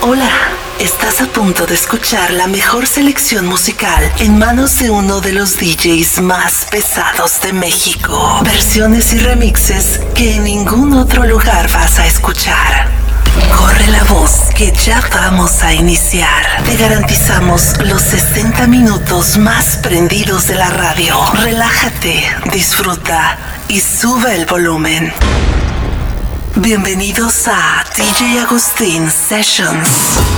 Hola, estás a punto de escuchar la mejor selección musical en manos de uno de los DJs más pesados de México. Versiones y remixes que en ningún otro lugar vas a escuchar. Corre la voz que ya vamos a iniciar. Te garantizamos los 60 minutos más prendidos de la radio. Relájate, disfruta y sube el volumen. Bienvenidos a DJ Agustín Sessions.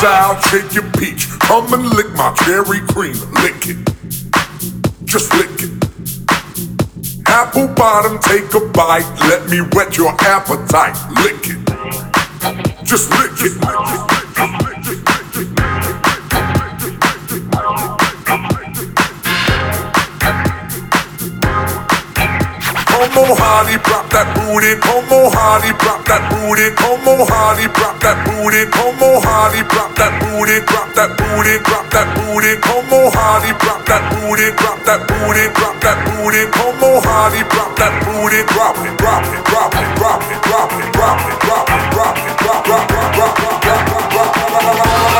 take your peach. Come and lick my cherry cream. Lick it. Just lick it. Apple bottom, take a bite. Let me whet your appetite. Lick it. Just lick it. Lick it. Homo Hardy, drop that booty. Homo Hardy, drop that booty. Homo Hardy, drop that booty. Homo Hardy, drop that booty. Drop that booty. Drop that booty. Homo Hardy, drop that booty. Drop that booty. Drop that booty. Homo Hardy, drop that booty. Drop it. Drop it. Drop it. Drop it. Drop it. Drop it. Drop it. Drop it. Drop it. Drop it. Drop it. talking to me. You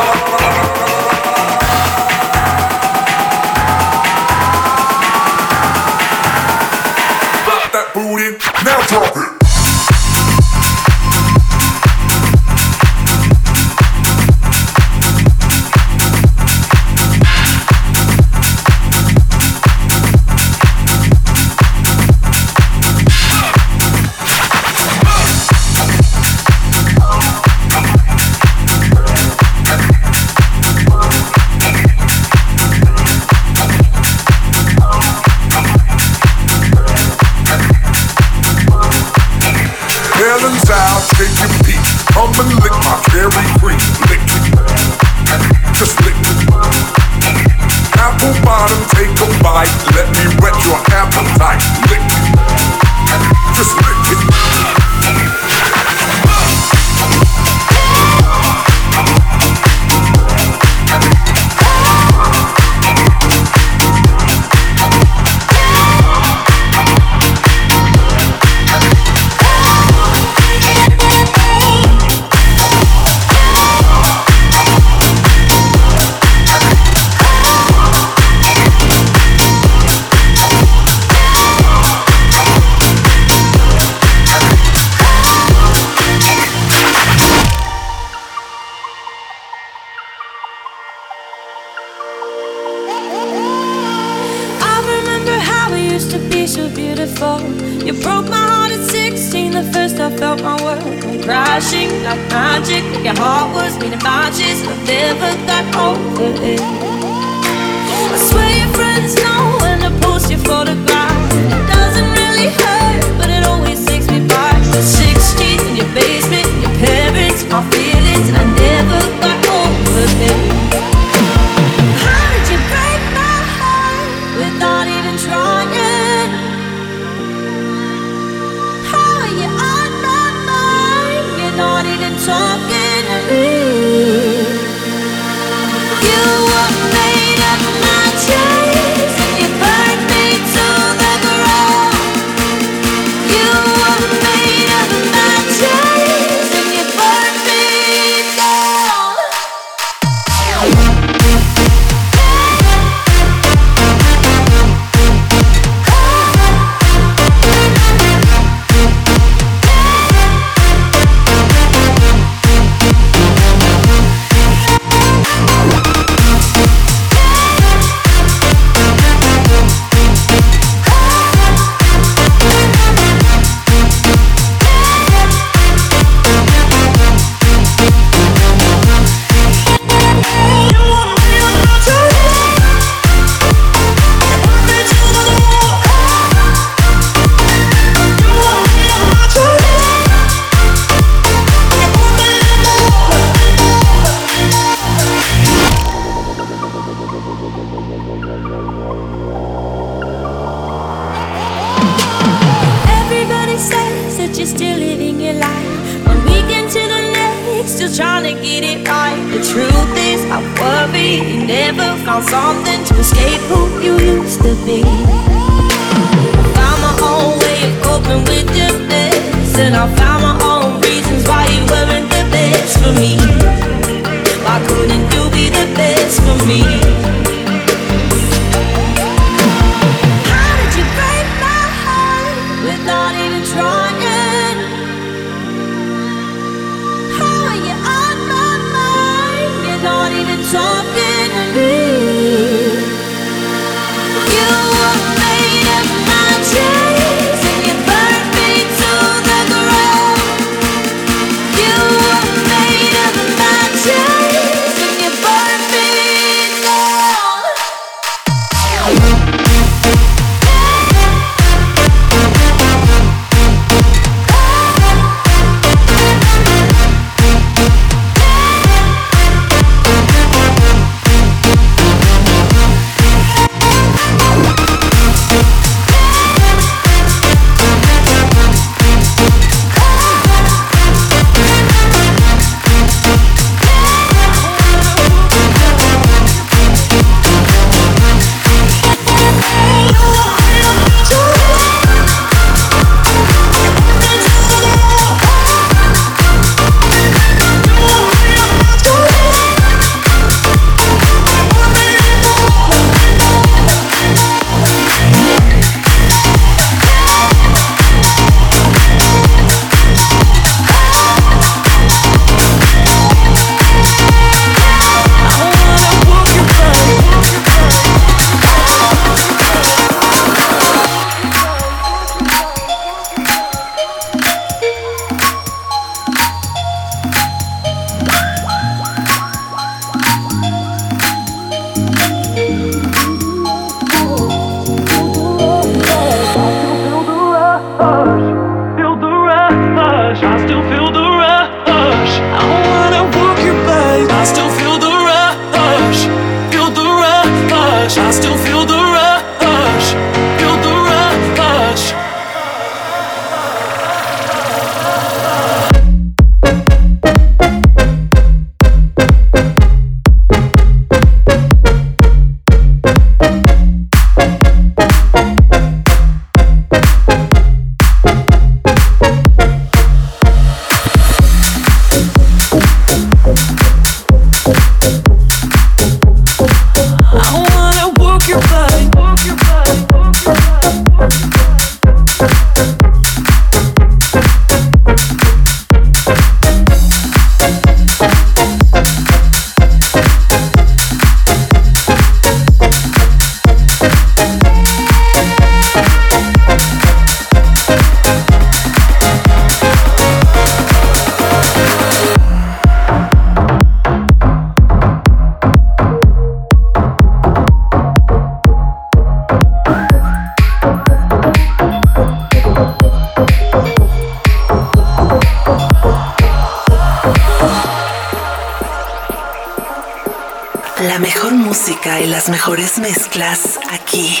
Aqui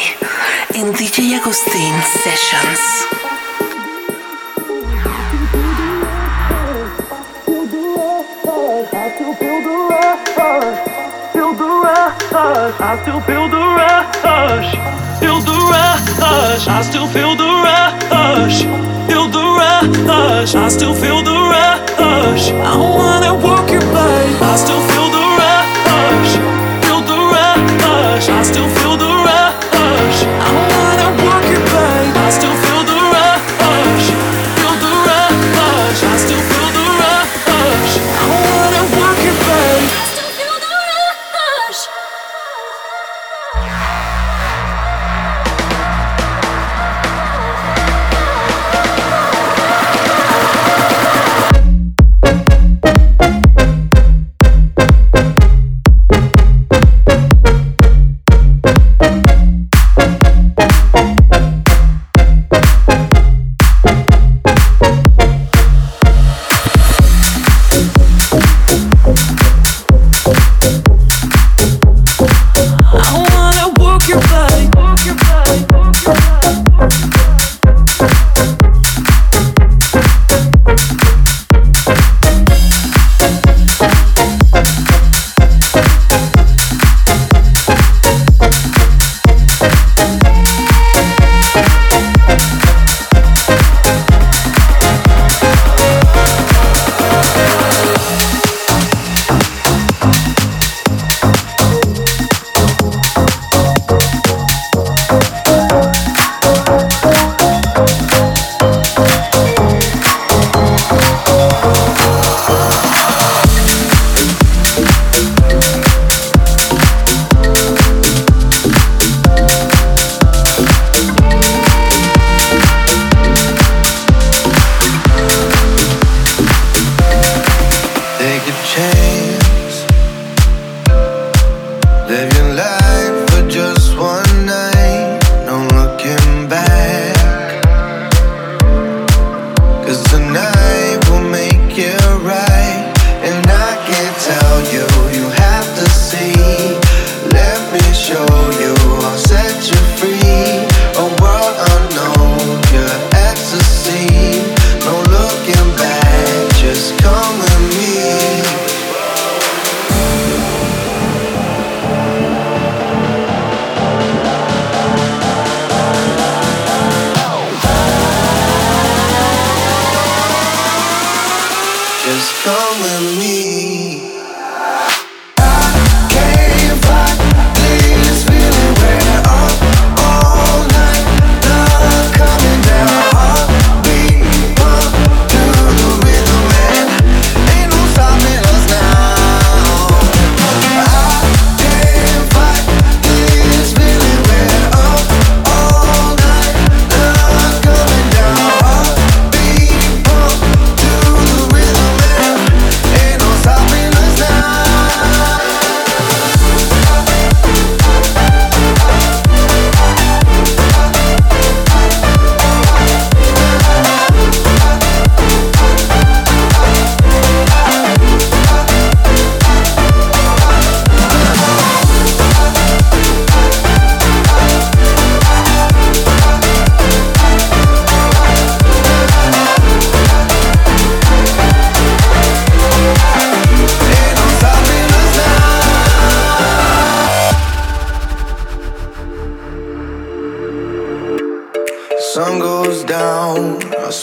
em DJ Agustin Sessions. I still feel the rush, feel the rush. I still feel the rush, feel the rush. I still feel the rush. I wanna walk your body. I still feel the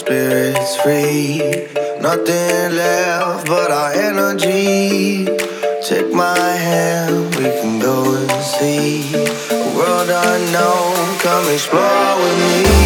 spirit's free. Nothing left but our energy. Take my hand, we can go and see a world unknown. Come explore with me.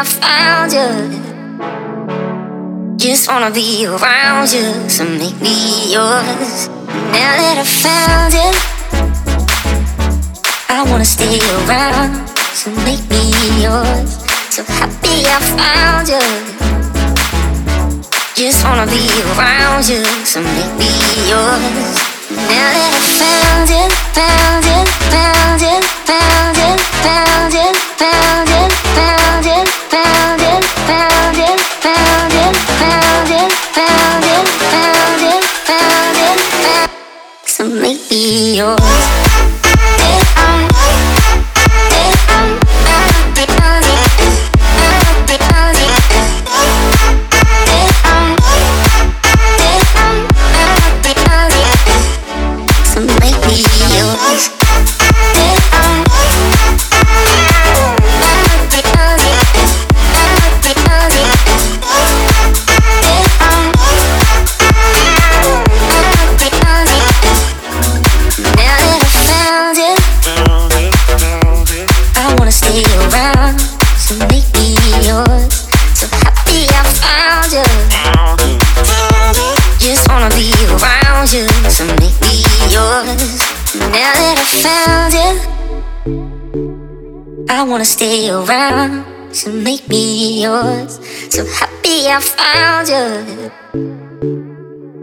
I found you. Just wanna be around you, so make me yours. Now that I found you, I wanna stay around, so make me yours. So happy I found you. Just wanna be around you, so make me yours. So make me yours. Wanna stay around to make me yours. So happy I found you.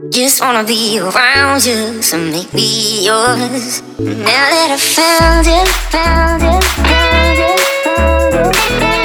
Just wanna be around you, so make me yours. Now that I found you, found you, found you, found you. DJ Agustin